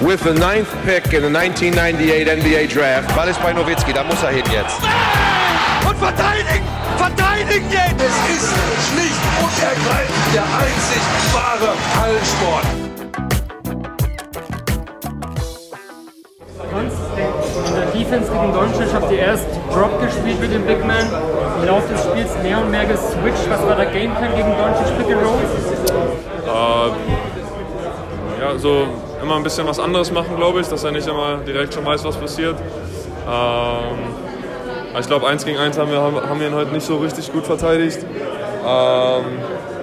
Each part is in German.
With the ninth pick in the 1998 NBA Draft. Ball ist bei Nowitzki, da muss er hin jetzt. Und verteidigen! Verteidigen jetzt! Es ist schlicht und ergreifend der einzig wahre Hallensport. In der Defense gegen Doncic habt ihr erst Drop gespielt mit dem Big Man, im Laufe des Spiels mehr und mehr geswitcht. Was war der Gameplan gegen Doncic Pick and Roll? Äh, ja, so immer ein bisschen was anderes machen, glaube ich, dass er nicht immer direkt schon weiß, was passiert. Ähm, ich glaube, eins gegen eins haben wir, haben wir ihn heute nicht so richtig gut verteidigt. Ähm,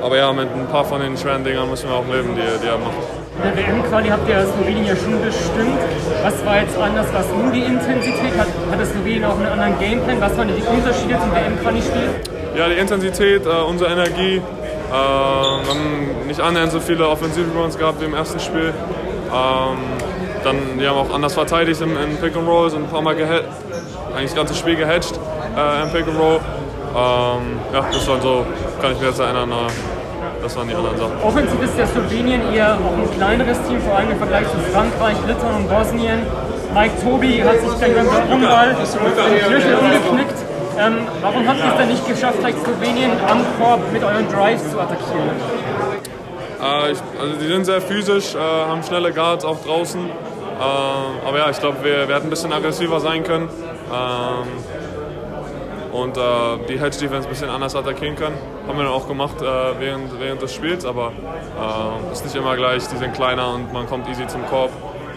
aber ja, mit ein paar von den schweren Dingern müssen wir auch leben, die, die er macht. In der WM-Quali habt ihr Slowenien ja schon bestimmt. Was war jetzt anders? Was nur die Intensität? Hat, hatte Slowenien auch einen anderen Gameplan? Was waren die Unterschiede zum WM-Quali-Spiel? Ja, die Intensität, äh, unsere Energie. Äh, wir haben nicht annähernd so viele Offensive Runs gehabt wie im ersten Spiel. Ähm, dann, die haben auch anders verteidigt in, in Pick and Roll, sind ein paar Mal gehatcht, eigentlich das ganze Spiel gehatcht äh, im Pick and Roll. Ähm, ja, das waren so, kann ich mir jetzt erinnern, äh, das waren die anderen Sachen. Offensiv ist ja Slowenien eher auch ein kleineres Team, vor allem im Vergleich zu Frankreich, Litauen und Bosnien. Mike Tobi hat sich gleich beim Rumball den Knöchel umgeknickt. Ähm, warum habt ihr es denn nicht geschafft, gleich Slowenien am Korb mit euren Drives zu attackieren? Äh, ich, also die sind sehr physisch, äh, haben schnelle Guards auch draußen. Äh, aber ja, ich glaube, wir, wir hätten ein bisschen aggressiver sein können. Ähm, und äh, die Hedge Defense ein bisschen anders attackieren können. Haben wir dann auch gemacht äh, während, während des Spiels, aber äh, ist nicht immer gleich, die sind kleiner und man kommt easy zum Korb.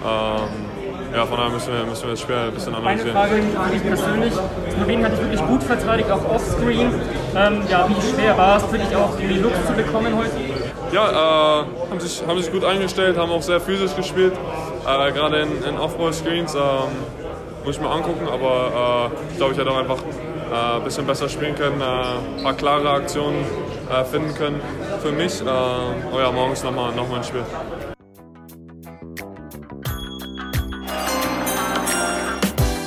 Ähm, ja, von daher müssen wir, müssen wir das Spiel ein bisschen analysieren. Eine Frage für dich persönlich. Slowenien hat dich wirklich gut verteidigt, auch offscreen. Ähm, ja, wie schwer war es für dich auch, die Looks zu bekommen heute? Ja, äh, haben, sich, haben sich gut eingestellt, haben auch sehr physisch gespielt. Äh, Gerade in, in Off-Ball-Screens ähm, muss ich mir angucken, aber äh, ich glaube, ich hätte auch einfach ein bisschen besser spielen können, ein paar klare Aktionen finden können für mich. oh ja, morgen ist nochmal noch mal ein Spiel.